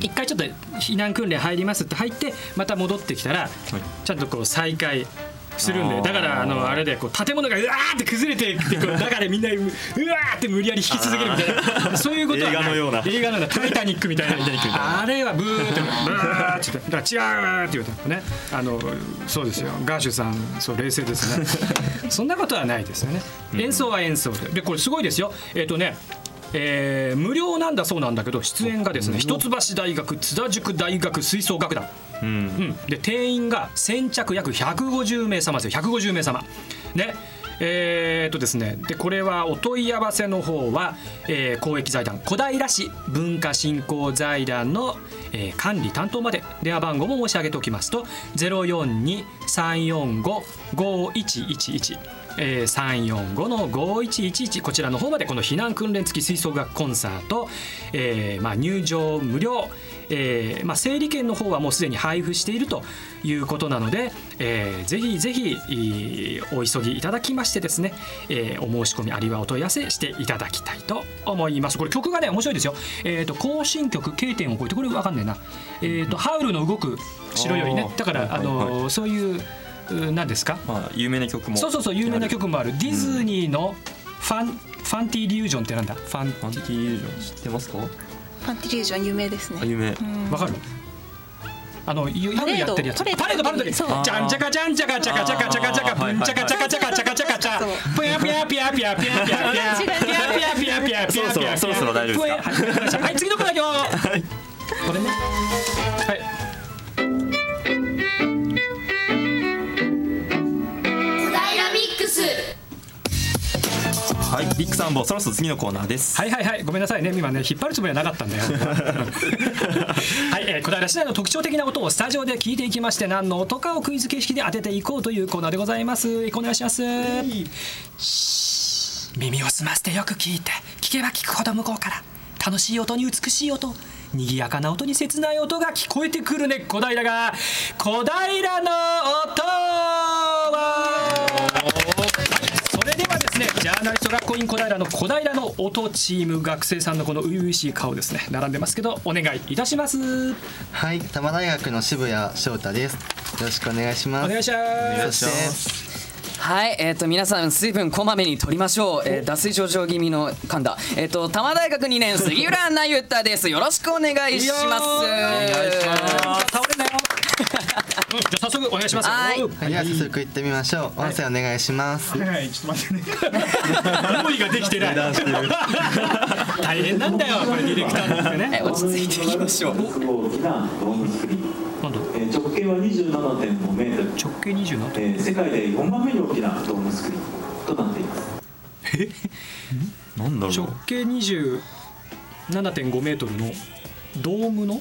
一回ちょっと避難訓練入りますって入ってまた戻ってきたら、ちゃんとこう再開するんでだからあのあれでこう建物がうわーって崩れていってこう 中でみんなうわーって無理やり引き続けるみたいな そういうことは映画のような。映画のような「タイタニック」みたいなあれはブーってブーってだから違うって言うとねあのそうですよ。ガーシュさんそう冷静ですね。そんなことはないですよね。演奏は演奏で。でこれすごいですよ。えっ、ー、とねえー、無料なんだそうなんだけど出演がですね一橋大学津田塾大学吹奏楽団、うん、うん、で定員が先着約150名様ですよ。150名様。ねえー、っとですねでこれはお問い合わせの方は、えー、公益財団小平市文化振興財団の、えー、管理担当まで電話番号も申し上げておきますと042-345-5111えー、345の5111こちらの方までこの避難訓練付き吹奏楽コンサート、えーまあ、入場無料、えーまあ、整理券の方はもうすでに配布しているということなので、えー、ぜひぜひお急ぎいただきましてですね、えー、お申し込みあるいはお問い合わせしていただきたいと思います。これ曲がね面白いですよ、えーと、更新曲 K 点を超えてこれ分かんねえな、えーと、ハウルの動く城よりね。だからあの、そういう何ですか、まあ、有名な曲も。そうそうそう有名な曲もある。ディズニーのファン、うん、ファンティリュージョンってなんだ？ファンティリュージョン知ってますか？ファンティリュージョン有名ですね。有名。わかる？あの夜やってるやつ。パレードパレードにじゃんちゃかじゃんちゃかちゃかちゃかちゃかちゃかぶんちゃかちゃかちゃかちゃかちゃかちゃぷやぷやぷやぷやぷやぷやぷやぷやぷやぷやぷやぷやぷやそろそろ大丈夫ですかはい次の子だよこれねはいはい。ビッグサンボ。そろそろ次のコーナーです。はいはいはい。ごめんなさいね。今ね引っ張るつもりはなかったんだよ。はい、えー、小平市内の特徴的な音をスタジオで聞いていきまして何の音かをクイズ形式で当てていこうというコーナーでございます。お願いします。耳を澄ませてよく聞いて聞けば聞くほど向こうから楽しい音に美しい音賑やかな音に切ない音が聞こえてくるね。小平が。小平の音ジャーナリスト学校員小平の小平の音チーム学生さんのこの初々しい顔ですね並んでますけどお願いいたしますはい多摩大学の渋谷翔太ですよろしくお願いしますお願いしますはい、えっ、ー、と皆さん水分こまめに取りましょう。えー、脱水症状気味の噛んだ。えっ、ー、と多摩大学2年杉浦なゆたです。よろしくお願いします。お願いします。倒れなよ。じゃ早速お願いしますはい、はい、早速行ってみましょう。音声お願いします。はい、ちょっと待ってね。用意ができてない。大変なんだよ、これディレクターなんでね。落ち着いていきましょう。直径は27.5メートル直径27.5、えー、世界で4番目に大きなドーム作りとなっていますえ？なんだろう直径27.5メートルのドームの？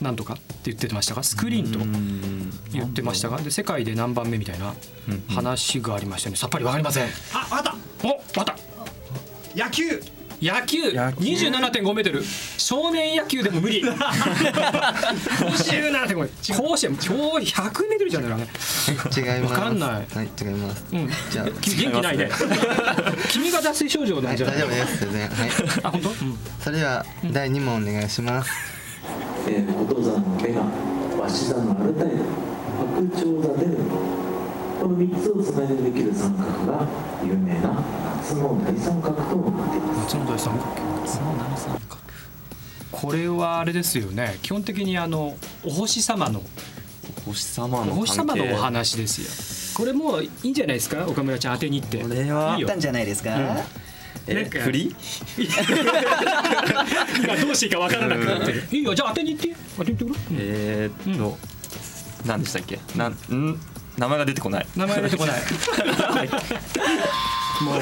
なんとかって言ってましたか？スクリーンと言ってましたがで世界で何番目みたいな話がありましたね。さっぱりわかりません。あわかった。おわかった。野球。野球。27.5メートル。少年野球でも無理。27.5甲子園超100メートルじゃない違います。わかんない。はい違います、うん、じゃあ元気ないね。君が脱水症状なんじゃない、大丈夫です。全然。はい。あ本当、それでは第2問お願いします、えー、お父さんの手が鷲座のアルタイド白鳥座でこの3つをつないでできる三角が有名な夏の大三角となっています。夏の大三角夏の大三角。これはあれですよね。基本的にあのお星様のお星様のお星様のお話ですよこれもういいんじゃないですか？岡村ちゃん当てに行って。これはあったんじゃないですか、うんえ振り？今どうしていいか分からなくなっていいよじゃあ当てに行って。当てに行ってくれえー、っと、うん、何でしたっけ？なんん？名前が出てこない。名前出てこない。もう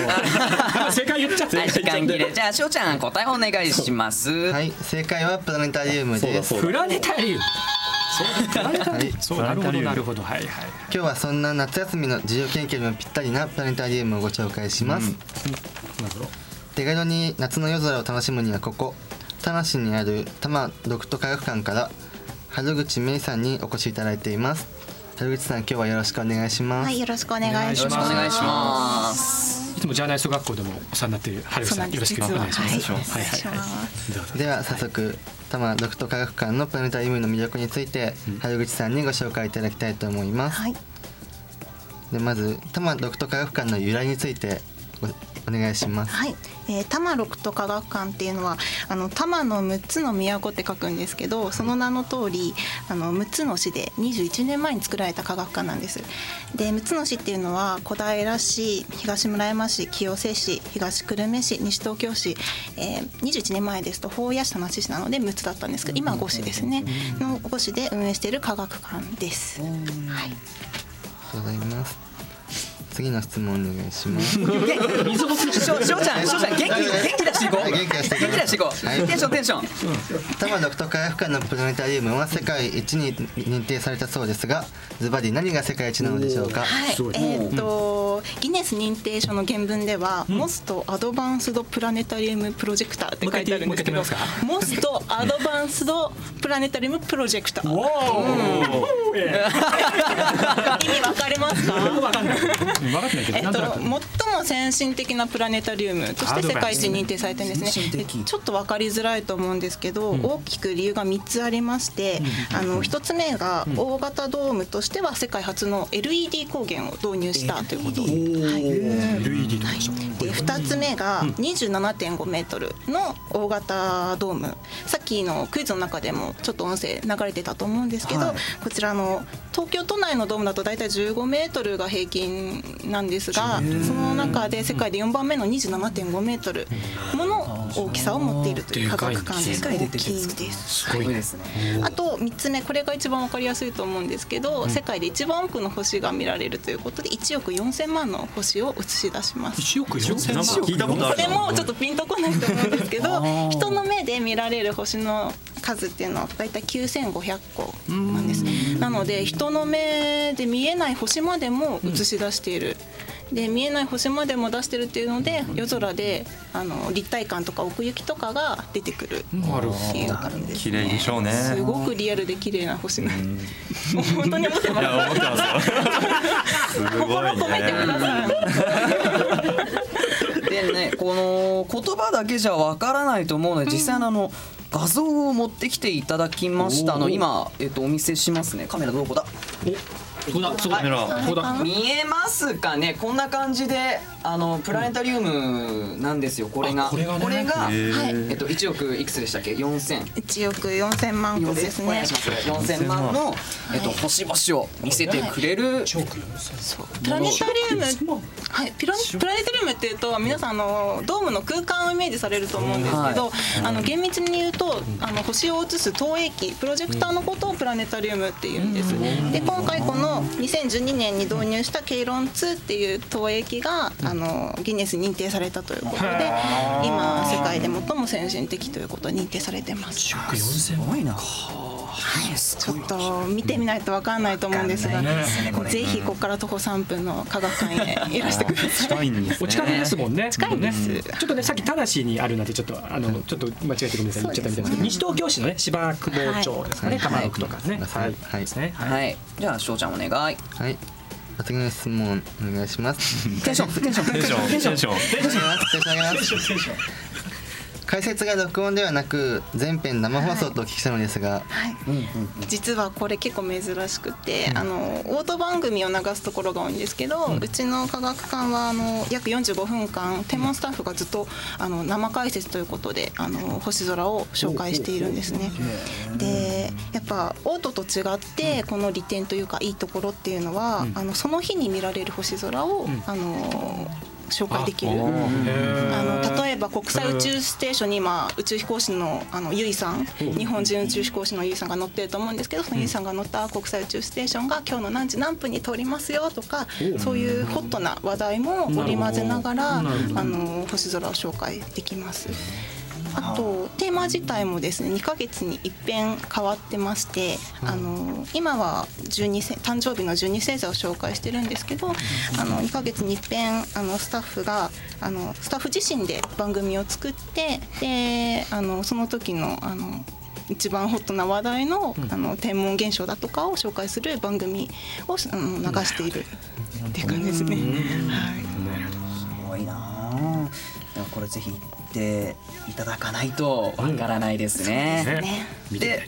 正解言っちゃって、時間切れ。じゃあしょうちゃん答えお願いします。はい正解はプラネタリウムです。プラネタリウムそうなるほどなるほどはい。はい。今日はそんな夏休みの自由研究にもぴったりなプラネタリウムをご紹介します、なるほど。手軽に夏の夜空を楽しむにはここ田無にある多摩独特科学館から春口芽衣さんにお越しいただいています。春口さん今日はよろしくお願いします。はいよろしくお願いします。お願いします。いつもジャーナリスト学校でもお世話になっている春口さんよろしくお願いします。は。い。はい。はい。では早速多摩独特科学館のプラネタリウムの魅力について、春口さんにご紹介いただきたいと思います、はい、でまず多摩独特科学館の由来についてお願いします。はい、えー、多摩六都科学館っていうのはあの多摩の6つの都って書くんですけどその名の通りあの6つの市で21年前に作られた科学館なんです。で6つの市っていうのは小平市東村山市清瀬市東久留米市西東京市、えー、21年前ですと法屋市田町市なので6つだったんですけど今は5市ですねの5市で運営している科学館です。はい、ありがとうございます。次の質問お願いします。しょうちゃん、しょうちゃん、元気元気出していこう。元気出して元気出していこう。テンションテンション。多摩独特科学館のプラネタリウムは世界一に認定されたそうですが、ズバリ何が世界一なのでしょうか？はい。えっとギネス認定書の原文では、モストアドバンスドプラネタリウムプロジェクターって書いてあるんですけど、モストアドバンスドプラネタリウムプロジェクター。意味わかりますか？わかんない。えっと、最も先進的なプラネタリウムとして世界一認定されてるんですね。ちょっと分かりづらいと思うんですけど、うん、大きく理由が3つありまして、うん、あの1つ目が大型ドームとしては世界初の LED 光源を導入したということ、はい、LED はい、で2つ目が27.5メートルの大型ドーム。さっきのクイズの中でもちょっと音声流れてたと思うんですけど、はい、こちらの東京都内のドームだと大体15メートルが平均なんですがその中で世界で4番目の27.5メートルもの大きさを持っているという科学館です大きいです。すごいですね。あと3つ目これが一番わかりやすいと思うんですけど、世界で一番多くの星が見られるということで1億4000万の星を映し出します。1億4000万？聞いたことある。これもちょっとピンとこないと思うんですけど 人の目で見られる星の数っていうのは大体9500個なんです。なので人の目で見えない星までも映し出している。で見えない星までも出してるっていうので夜空であの立体感とか奥行きとかが出てくるっていう感じです、ね、綺麗でしょうね。すごくリアルで綺麗な星なん。で本当に思ってます。いや思ってますよ。心込めてください。でねこの言葉だけじゃわからないと思うので実際のあの、画像を持ってきていただきましたの。今、えっと、お見せしますね。カメラどこだそうだそうだ。そうだ。見えますかね？こんな感じであのプラネタリウムなんですよこれが。これが,、これがはい。えっと1億いくつでしたっけ？4000 1億4000万個ですね。4000万の、えっと、星々を見せてくれるプラネタリウムはい。プラプラネタリウムっていうと皆さんあのドームの空間をイメージされると思うんですけど、あの厳密に言うとあの星を映す投影機プロジェクターのことをプラネタリウムっていうんです。で今回この2012年に導入したケイロン2っていう投影機があのギネス認定されたということで今世界で最も先進的ということに認定されてます。すごいなちょっと見てみないと分かんないと思うんですが、ぜひここから徒歩3分の科学館へいらしてください。近いんです、お近くですもんね。近いです。ちょっとねさっきただしにあるなんてちょっとあのちょっと間違えてごめんなさい言っちゃったみたいですけど、西東京市のね芝久保町ですかね、玉六とかね。はいはいですね。はい。じゃあしょうちゃんお願い。はい。次の質問お願いします。テンションテンションテンションテンションテンションテンションテンション解説が録音ではなく全編生放送とお聞きしたのですが、はい。実はこれ結構珍しくて、うん、あのオート番組を流すところが多いんですけど、うん、うちの科学館はあの約45分間天文スタッフがずっとあの生解説ということであの星空を紹介しているんですね。でやっぱオートと違ってこの利点というかいいところっていうのは、うん、あのその日に見られる星空を、あの紹介できる。あの例えば国際宇宙ステーションに今宇宙飛行士のあのゆいさん。日本人宇宙飛行士のゆいさんが乗ってると思うんですけどそのゆいさんが乗った国際宇宙ステーションが今日の何時何分に通りますよとかそういうホットな話題も織り交ぜながらあの星空を紹介できます。あとテーマ自体もですね2ヶ月に一遍変わってまして、あの今は12誕生日の12星座を紹介してるんですけど、あの2ヶ月に一遍あのスタッフがあのスタッフ自身で番組を作ってであのその時のあの一番ホットな話題の,、あの天文現象だとかを紹介する番組をあの流しているっていう感じですね。はい、すごいなこれぜひていただかないとわからないですね。うん、ねで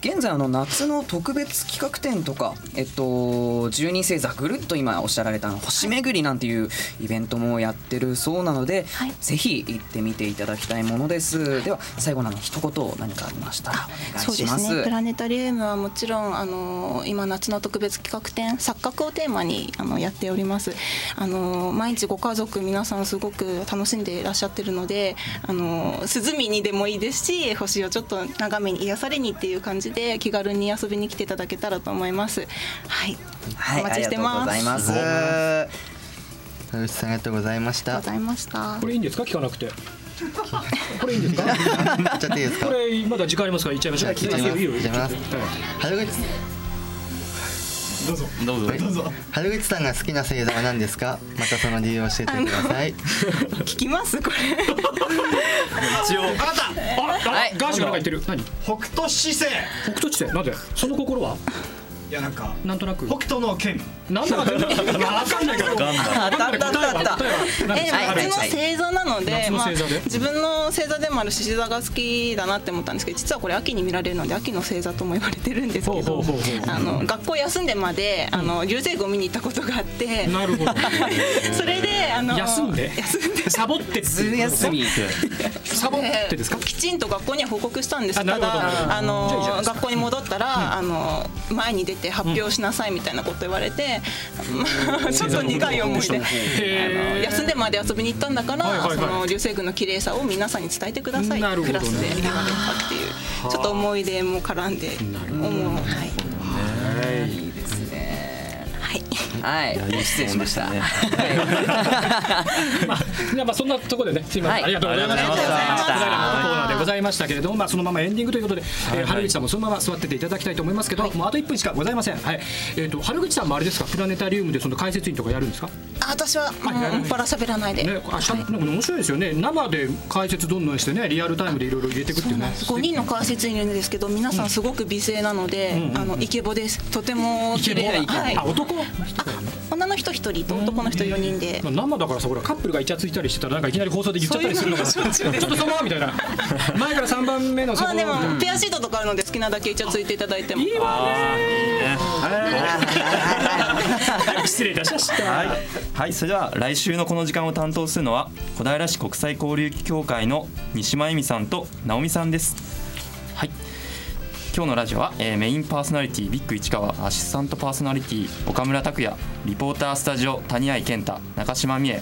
現在あの夏の特別企画展とか、えっと、十二星座ぐるっと今おっしゃられた星巡りなんていうイベントもやってるそうなので、はい、ぜひ行ってみていただきたいものです。では最後の一言何かありましたらお願いします。ね、プラネタリウムはもちろんあの今夏の特別企画展錯覚をテーマにあのやっております。あの毎日ご家族皆さんすごく楽しんでいらっしゃってるのであの涼みにでもいいですし星をちょっと眺めに癒されにっていう感じで気軽に遊びに来ていただけたらと思います。はい、はい、お待ちしてます。ありがとうございます。さんありがとうございました。ございました。これいいんですか？聞かなくて。これいいんですか？ちゃっていいですか？これまだ時間ありますから言っちゃいましょう。聞いてます。いいます。春口。どうぞ。どうぞ。どうぞ。春口さんが好きな星座は何ですか？またその理由を教えてください。聞きます？これ。一応。あなた。あ、はい、ガーシュがなんか言ってる。何？北斗七星。北斗七星。なんで？その心は？いやなんかなんとなく。北斗の剣なんだか分かんないからあったあったあったえの星座なのでまあ自分の星座でもある獅子座が好きだなって思ったんですけど実はこれ秋に見られるので秋の星座とも言われてるんですけどあの学校休んでまであの流星群を見に行ったことがあってなるほど。それであの休んで？休んで。サボってず休みサボってですか？きちんと学校には報告したんですただあの学校に戻ったらあの前に出て発表しなさいみたいなこと言われて、まあ、ちょっと苦い思いで。あの休んでまで遊びに行ったんだから、その流星群の綺麗さを皆さんに伝えてください、クラスで言われたっていうちょっと思い出も絡んで思う。はい、いいですね。はいはい、失礼しました。ね、まあ、まあ、そんなところでね、すみません、ありがとうございました。コーナーでございましたけれども、まあ、そのままエンディングということで、え春口さんもそのまま座ってていただきたいと思いますけど、もうあと1分しかございません。はい、えっ、と、春口さんもあれですか、プラネタリウムでその解説員とかやるんですか？あ、私は、もう、ばら喋らないで。ね、あ、しゃ、なんか面白いですよね。生で解説どんどんしてね、リアルタイムでいろいろ入れていくっていうね。5人の解説員いるんですけど、皆さんすごく美声なので、あのイケボです。とても綺麗な。はい、あ、男？女の人一人と男の人4人で、生だからさほらカップルがイチャついたりしてたらなんかいきなり放送で言っちゃったりするのがちょっとそのみたいな。前から3番目のまあでもペアシートとかあるので好きなだけイチャついていただいても。いいわね。失礼いたしました。はい、はい、それでは来週のこの時間を担当するのは小平市国際交流協会の西間恵美さんと直美さんです。はい今日のラジオは、えー、メインパーソナリティビッグ市川アシスタントパーソナリティ岡村拓也リポータースタジオ谷合健太中島美恵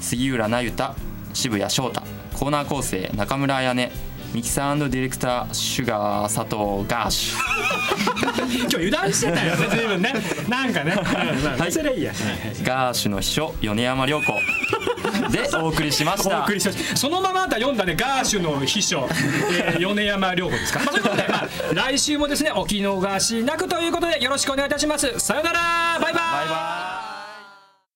杉浦那由他渋谷翔太コーナー構成中村彩音ミキサーディレクターシュガー佐藤ガーシ。ュ 今日油断してたよ。ね 随分ね。なんかね、はい、それいいや、ガーシュの秘書米山涼子でお送りしました。そのままだ読んだねガーシュの秘書、えー、米山涼子ですか、まあ、ということで、まあ、来週もですねお気逃しなくということでよろしくお願いいたします。さよなら。バイバイ。バイバイ